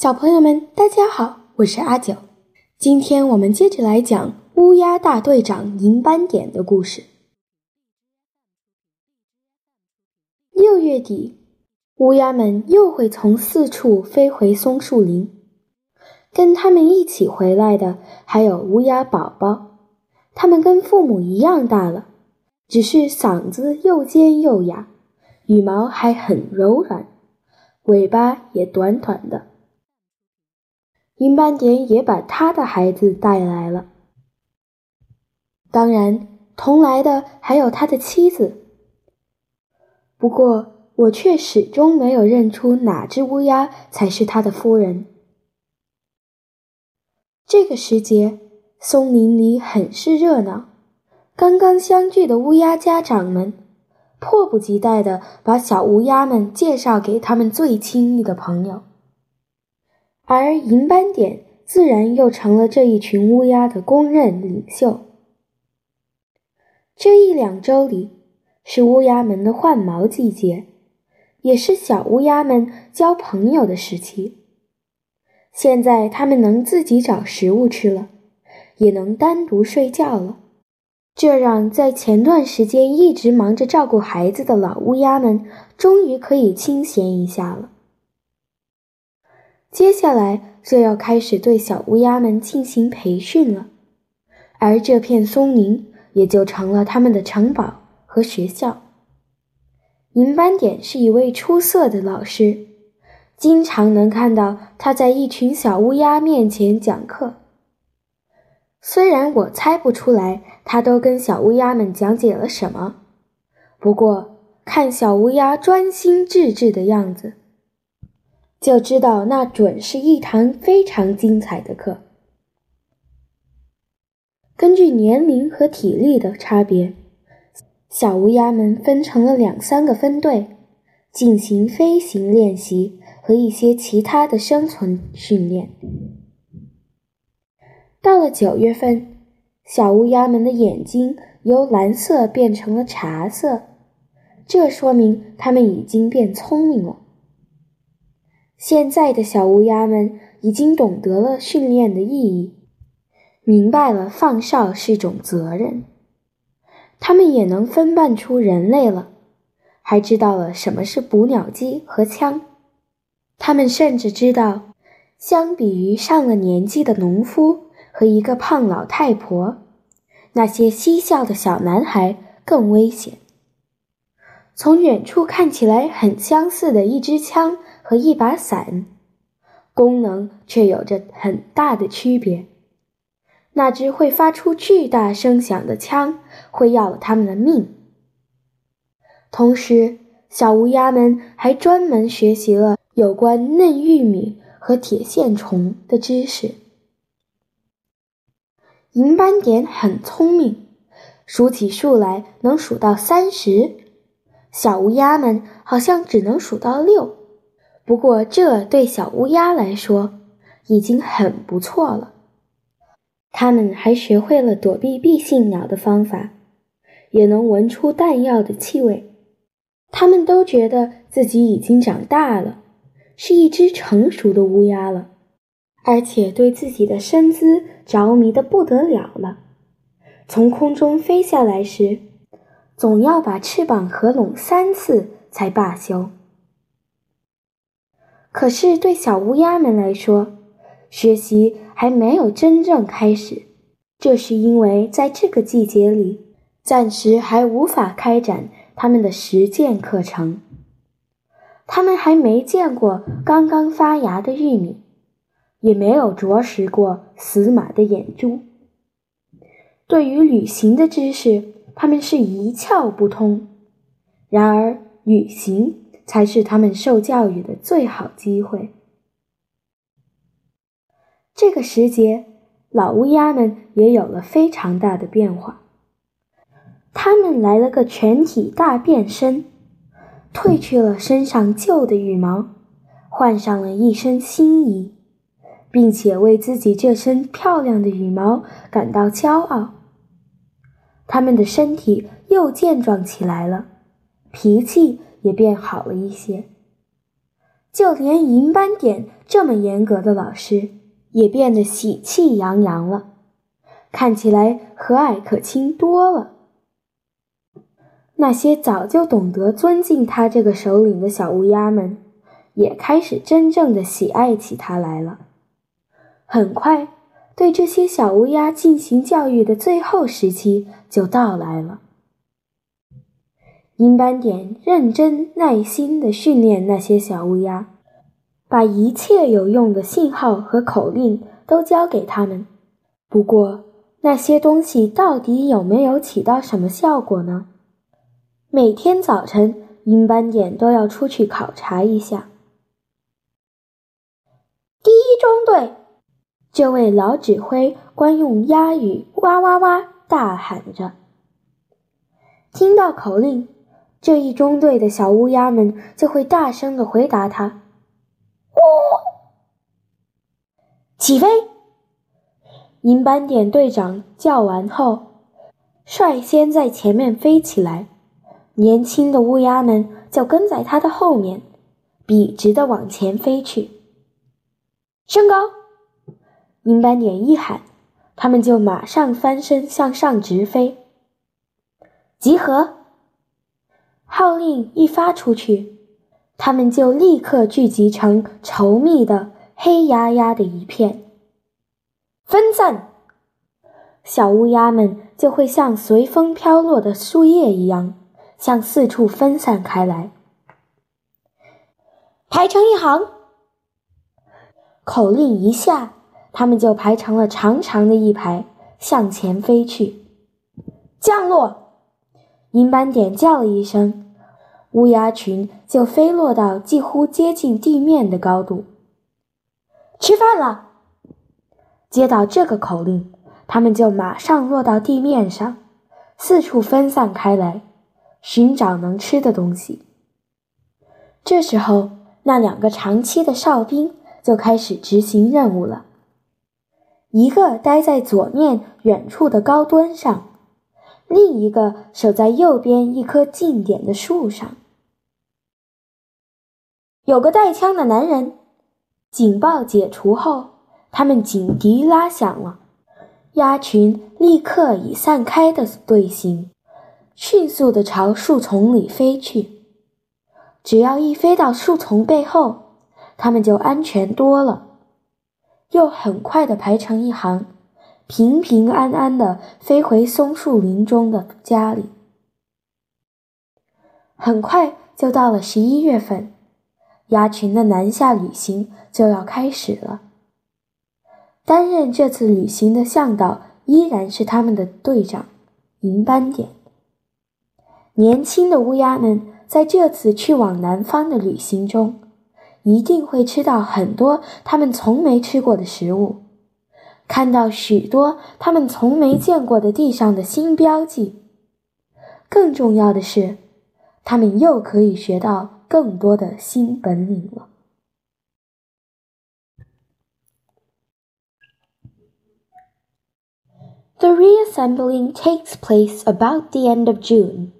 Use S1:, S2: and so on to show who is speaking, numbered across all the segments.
S1: 小朋友们，大家好，我是阿九。今天我们接着来讲乌鸦大队长银斑点的故事。六月底，乌鸦们又会从四处飞回松树林，跟他们一起回来的还有乌鸦宝宝，他们跟父母一样大了，只是嗓子又尖又哑，羽毛还很柔软，尾巴也短短的。银斑点也把他的孩子带来了，当然同来的还有他的妻子。不过我却始终没有认出哪只乌鸦才是他的夫人。这个时节，松林里很是热闹，刚刚相聚的乌鸦家长们迫不及待地把小乌鸦们介绍给他们最亲密的朋友。而银斑点自然又成了这一群乌鸦的公认领袖。这一两周里是乌鸦们的换毛季节，也是小乌鸦们交朋友的时期。现在它们能自己找食物吃了，也能单独睡觉了，这让在前段时间一直忙着照顾孩子的老乌鸦们终于可以清闲一下了。接下来就要开始对小乌鸦们进行培训了，而这片松林也就成了他们的城堡和学校。银斑点是一位出色的老师，经常能看到他在一群小乌鸦面前讲课。虽然我猜不出来他都跟小乌鸦们讲解了什么，不过看小乌鸦专心致志的样子。就知道那准是一堂非常精彩的课。根据年龄和体力的差别，小乌鸦们分成了两三个分队，进行飞行练习和一些其他的生存训练。到了九月份，小乌鸦们的眼睛由蓝色变成了茶色，这说明它们已经变聪明了。现在的小乌鸦们已经懂得了训练的意义，明白了放哨是种责任，它们也能分辨出人类了，还知道了什么是捕鸟机和枪。它们甚至知道，相比于上了年纪的农夫和一个胖老太婆，那些嬉笑的小男孩更危险。从远处看起来很相似的一支枪。和一把伞，功能却有着很大的区别。那只会发出巨大声响的枪会要了他们的命。同时，小乌鸦们还专门学习了有关嫩玉米和铁线虫的知识。银斑点很聪明，数起数来能数到三十。小乌鸦们好像只能数到六。不过，这对小乌鸦来说已经很不错了。它们还学会了躲避避信鸟的方法，也能闻出弹药的气味。它们都觉得自己已经长大了，是一只成熟的乌鸦了，而且对自己的身姿着迷的不得了了。从空中飞下来时，总要把翅膀合拢三次才罢休。可是，对小乌鸦们来说，学习还没有真正开始。这是因为在这个季节里，暂时还无法开展他们的实践课程。他们还没见过刚刚发芽的玉米，也没有啄食过死马的眼珠。对于旅行的知识，他们是一窍不通。然而，旅行。才是他们受教育的最好机会。这个时节，老乌鸦们也有了非常大的变化。他们来了个全体大变身，褪去了身上旧的羽毛，换上了一身新衣，并且为自己这身漂亮的羽毛感到骄傲。他们的身体又健壮起来了，脾气。也变好了一些。就连银斑点这么严格的老师，也变得喜气洋洋了，看起来和蔼可亲多了。那些早就懂得尊敬他这个首领的小乌鸦们，也开始真正的喜爱起他来了。很快，对这些小乌鸦进行教育的最后时期就到来了。银斑点认真耐心地训练那些小乌鸦，把一切有用的信号和口令都教给他们。不过，那些东西到底有没有起到什么效果呢？每天早晨，银斑点都要出去考察一下。第一中队，这位老指挥官用鸭语“哇哇哇”大喊着。听到口令。这一中队的小乌鸦们就会大声的回答他：“哦，起飞！”银斑点队长叫完后，率先在前面飞起来，年轻的乌鸦们就跟在他的后面，笔直的往前飞去。升高！银斑点一喊，他们就马上翻身向上直飞。集合！号令一发出去，他们就立刻聚集成稠密的黑压压的一片。分散，小乌鸦们就会像随风飘落的树叶一样，向四处分散开来。排成一行，口令一下，他们就排成了长长的一排，向前飞去。降落。银斑点叫了一声，乌鸦群就飞落到几乎接近地面的高度。吃饭了！接到这个口令，他们就马上落到地面上，四处分散开来，寻找能吃的东西。这时候，那两个长期的哨兵就开始执行任务了。一个待在左面远处的高墩上。另一个守在右边一棵近点的树上，有个带枪的男人。警报解除后，他们警笛拉响了，鸭群立刻以散开的队形，迅速地朝树丛里飞去。只要一飞到树丛背后，他们就安全多了，又很快地排成一行。平平安安地飞回松树林中的家里。很快就到了十一月份，鸭群的南下旅行就要开始了。担任这次旅行的向导依然是他们的队长银斑点。年轻的乌鸦们在这次去往南方的旅行中，一定会吃到很多他们从没吃过的食物。看到许多他们从没见过的地上的新标记，更重要的是，他们又可以学到更多的新本领了。The reassembling takes place about the end of June.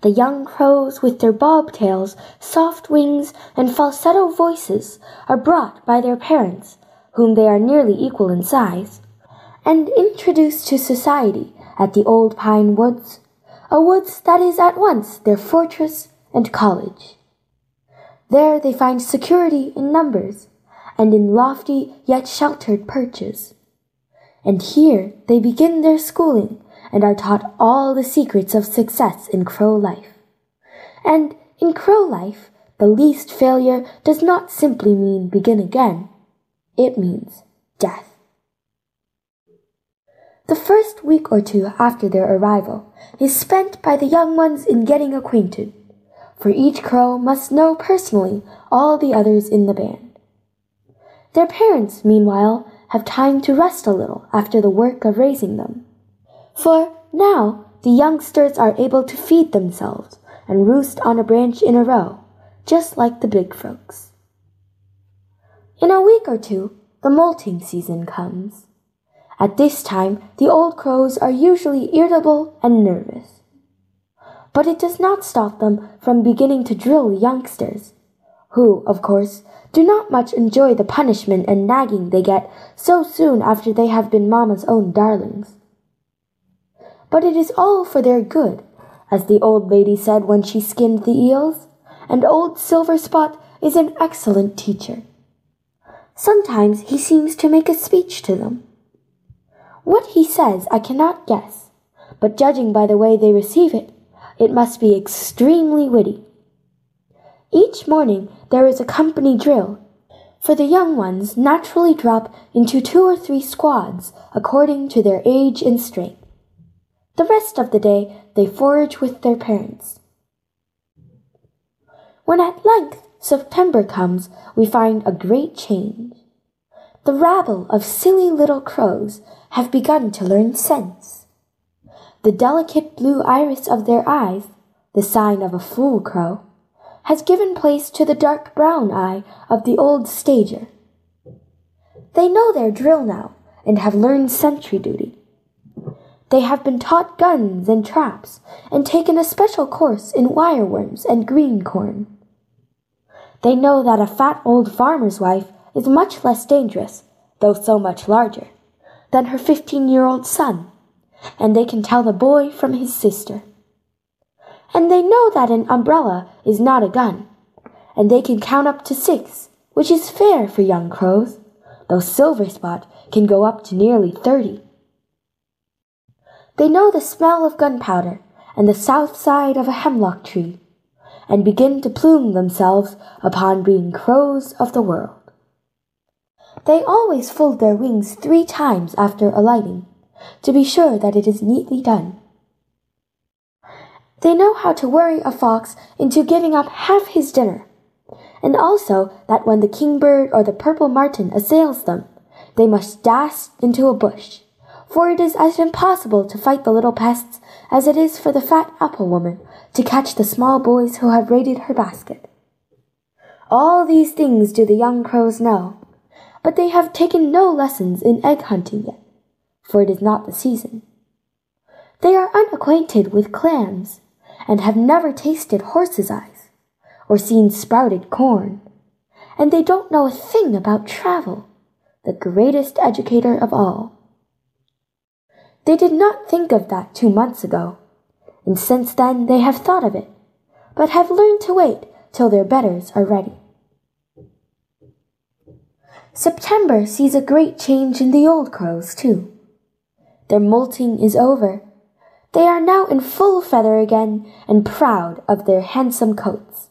S1: The young crows, with their bobtails, soft wings, and falsetto voices, are brought by their parents whom they are nearly equal in size, and introduced to society at the old pine woods, a woods that is at once their fortress and college. There they find security in numbers, and in lofty yet sheltered perches. And here they begin their schooling and are taught all the secrets of success in crow life. And in crow life, the least failure does not simply mean begin again, it means death. The first week or two after their arrival is spent by the young ones in getting acquainted, for each crow must know personally all the others in the band. Their parents, meanwhile, have time to rest a little after the work of raising them. For now the youngsters are able to feed themselves and roost on a branch in a row, just like the big folks. In a week or two, the molting season comes. At this time, the old crows are usually irritable and nervous. But it does not stop them from beginning to drill youngsters, who, of course, do not much enjoy the punishment and nagging they get so soon after they have been mamma's own darlings. But it is all for their good, as the old lady said when she skinned the eels, and old Silverspot is an excellent teacher. Sometimes he seems to make a speech to them. What he says I cannot guess, but judging by the way they receive it, it must be extremely witty. Each morning there is a company drill, for the young ones naturally drop into two or three squads according to their age and strength. The rest of the day they forage with their parents. When at length September comes, we find a great change. The rabble of silly little crows have begun to learn sense. The delicate blue iris of their eyes, the sign of a fool crow, has given place to the dark brown eye of the old stager. They know their drill now and have learned sentry duty. They have been taught guns and traps and taken a special course in wireworms and green corn. They know that a fat old farmer's wife is much less dangerous, though so much larger, than her fifteen year old son, and they can tell the boy from his sister. And they know that an umbrella is not a gun, and they can count up to six, which is fair for young crows, though Silverspot can go up to nearly thirty. They know the smell of gunpowder and the south side of a hemlock tree and begin to plume themselves upon being crows of the world. They always fold their wings three times after alighting, to be sure that it is neatly done. They know how to worry a fox into giving up half his dinner, and also that when the kingbird or the purple martin assails them, they must dash into a bush, for it is as impossible to fight the little pests as it is for the fat apple woman to catch the small boys who have raided her basket. All these things do the young crows know, but they have taken no lessons in egg hunting yet, for it is not the season. They are unacquainted with clams, and have never tasted horses' eyes, or seen sprouted corn, and they don't know a thing about travel, the greatest educator of all. They did not think of that two months ago, and since then they have thought of it, but have learned to wait till their betters are ready. September sees a great change in the old crows, too. Their molting is over. They are now in full feather again and proud of their handsome coats.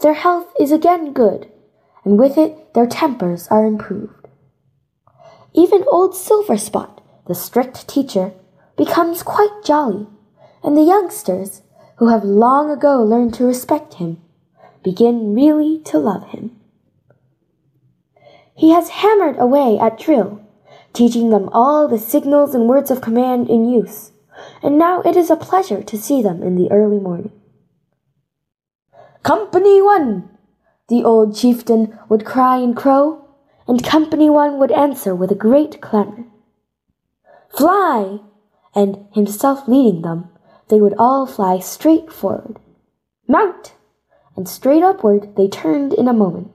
S1: Their health is again good, and with it their tempers are improved. Even old Silverspot, the strict teacher, becomes quite jolly and the youngsters, who have long ago learned to respect him, begin really to love him. He has hammered away at drill, teaching them all the signals and words of command in use, and now it is a pleasure to see them in the early morning. Company one! The old chieftain would cry and crow, and Company one would answer with a great clamor. Fly! And himself leading them, they would all fly straight forward. Mount! And straight upward they turned in a moment.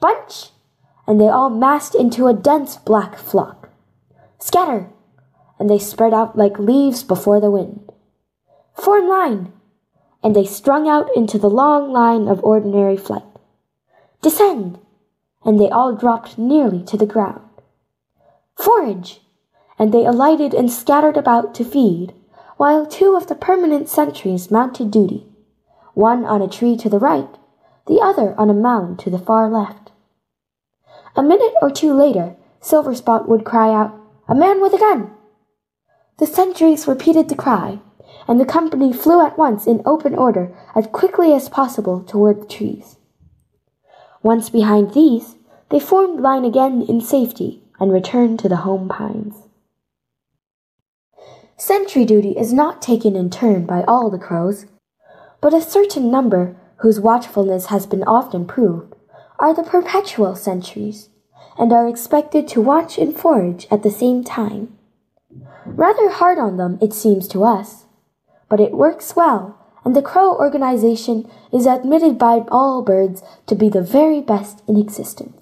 S1: Bunch! And they all massed into a dense black flock. Scatter! And they spread out like leaves before the wind. Form line! And they strung out into the long line of ordinary flight. Descend! And they all dropped nearly to the ground. Forage! And they alighted and scattered about to feed while two of the permanent sentries mounted duty, one on a tree to the right, the other on a mound to the far left. A minute or two later, Silverspot would cry out, A man with a gun! The sentries repeated the cry, and the company flew at once in open order as quickly as possible toward the trees. Once behind these, they formed line again in safety and returned to the home pines. Sentry duty is not taken in turn by all the crows, but a certain number, whose watchfulness has been often proved, are the perpetual sentries, and are expected to watch and forage at the same time. Rather hard on them, it seems to us, but it works well, and the Crow organization is admitted by all birds to be the very best in existence.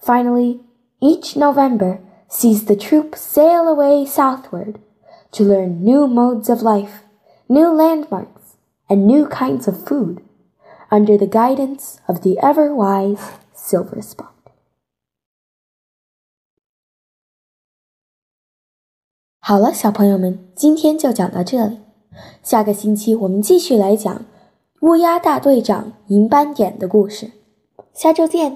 S1: Finally, each November sees the troop sail away southward to learn new modes of life, new landmarks, and new kinds of food under the guidance of the ever wise Silver Spot. 好了，小朋友们，今天就讲到这里。下个星期我们继续来讲乌鸦大队长银斑点的故事。下周见。